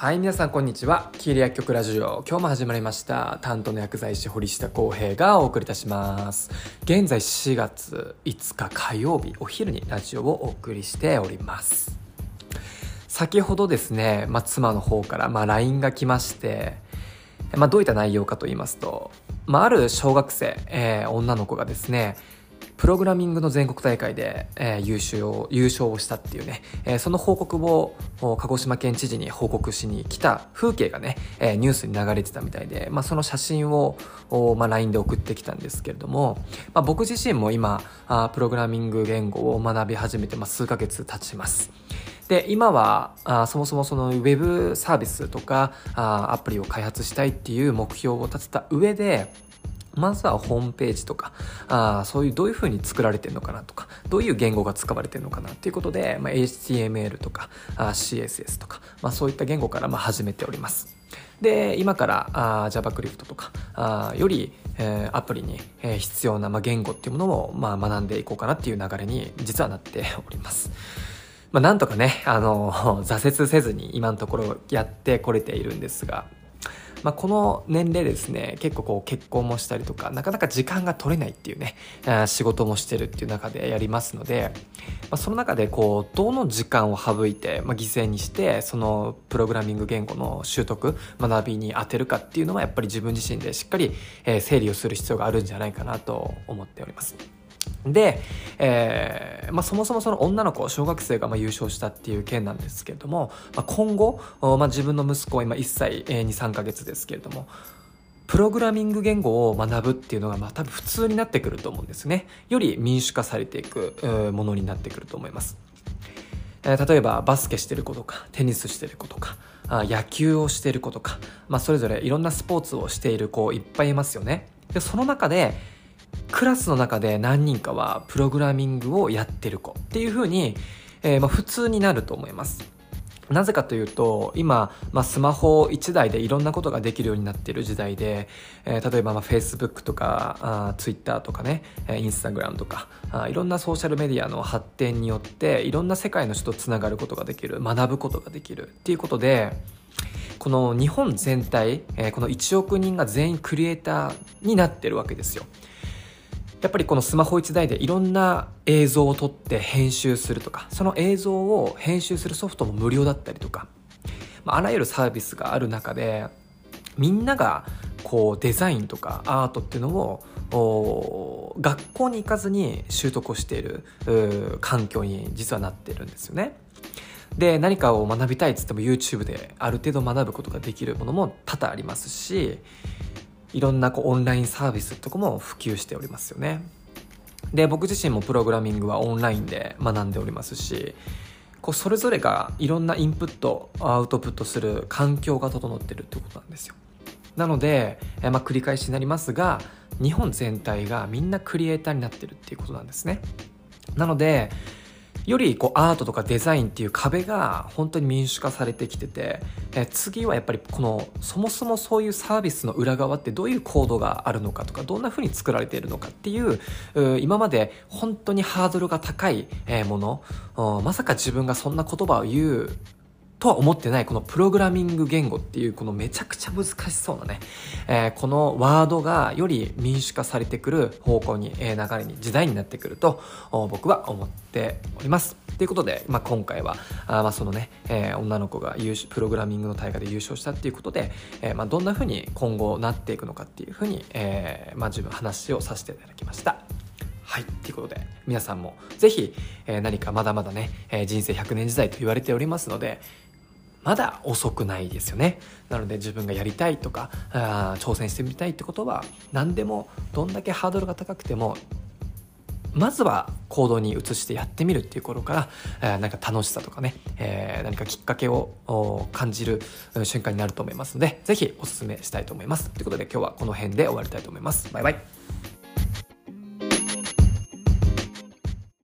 はい、皆さんこんにちは。キーリ薬局ラジオ。今日も始まりました。担当の薬剤師堀下康平がお送りいたします。現在4月5日火曜日お昼にラジオをお送りしております。先ほどですね、まあ、妻の方から、まあ、LINE が来まして、まあ、どういった内容かと言いますと、まあ、ある小学生、えー女の子がですね、プログラミングの全国大会で、えー優勝を優勝をしたっていうね、えーその報告を鹿児島県知事に報告しに来た風景がね、えーニュースに流れてたみたいで、まあ、その写真を、まあ、LINE で送ってきたんですけれども、まあ、僕自身も今あプログラミング言語を学び始めて、まあ、数ヶ月経ちます。で今はあそもそもそのウェブサービスとかあアプリを開発したいっていう目標を立てた上でまずはホームページとかあそういうどういうふうに作られてるのかなとかどういう言語が使われてるのかなっていうことで、まあ、HTML とかあ CSS とか、まあ、そういった言語からまあ始めております。で今からあ JavaScript とかあより、えーアプリに、えー必要な、まあ、言語っていうものを、まあ、学んでいこうかなっていう流れに実はなっております。まあ、なんとかね、あの、挫折せずに今のところやってこれているんですが、まあ、この年齢ですね、結構こう結婚もしたりとか、なかなか時間が取れないっていうね、仕事もしてるっていう中でやりますので、まあ、その中でこう、どの時間を省いて、まあ、犠牲にして、そのプログラミング言語の習得、学びに当てるかっていうのはやっぱり自分自身でしっかり、整理をする必要があるんじゃないかなと思っております。で、えーまあ、そもそもその女の子小学生がまあ優勝したっていう件なんですけれども、まあ、今後、まあ、自分の息子今1歳23ヶ月ですけれどもプログラミング言語を学ぶっていうのがまあ多分普通になってくると思うんですね。より民主化されていくものになってくると思います。えー例えばバスケしてる子とかテニスしてる子とかあ野球をしてる子とか、まあ、それぞれいろんなスポーツをしている子いっぱいいますよね。でその中でクラスの中で何人かはプログラミングをやってる子っていう風に、えーまあ、普通になると思いますなぜかというと今、まあ、スマホ1台でいろんなことができるようになっている時代で、えー例えば、まあ、Facebook とかあ Twitter とかね、えー Instagram とかあいろんなソーシャルメディアの発展によっていろんな世界の人とつながることができる学ぶことができるっていうことでこの日本全体、えーこの1億人が全員クリエイターになってるわけですよ。やっぱりこのスマホ1台でいろんな映像を撮って編集するとかその映像を編集するソフトも無料だったりとか、まあ、あらゆるサービスがある中でみんながこうデザインとかアートっていうのを学校に行かずに習得をしている環境に実はなってるんですよね。で何かを学びたいっつっても YouTube である程度学ぶことができるものも多々ありますしいろんなこうオンラインサービスとかも普及しておりますよね。で僕自身もプログラミングはオンラインで学んでおりますしこうそれぞれがいろんなインプットアウトプットする環境が整ってるってことなんですよ。なので、えまあ、繰り返しになりますが日本全体がみんなクリエイターになってるっていうことなんですね。なのでよりこうアートとかデザインっていう壁が本当に民主化されてきてて、え次はやっぱりこのそもそもそういうサービスの裏側ってどういうコードがあるのかとかどんな風に作られているのかっていう今まで本当にハードルが高いもの。まさか自分がそんな言葉を言うとは思ってないこのプログラミング言語っていうこのめちゃくちゃ難しそうなね、えーこのワードがより民主化されてくる方向に、えー流れに時代になってくると僕は思っております。ということで、まあ、今回はあまあそのね、えー女の子が優プログラミングの大会で優勝したっていうことで、えーまあ、どんな風に今後なっていくのかっていう風に、えーまあ、自分話をさせていただきました。はい。ということで、皆さんもぜひ、えー何かまだまだね、えー人生100年時代と言われておりますので、まだ遅くないですよね。なので自分がやりたいとか、あ挑戦してみたいってことは、何でもどんだけハードルが高くても、まずは行動に移してやってみるっていう頃から、えーなんか楽しさとかね、え何かきっかけを感じる瞬間になると思いますので、ぜひお勧めしたいと思います。ということで今日はこの辺で終わりたいと思います。バイバイ。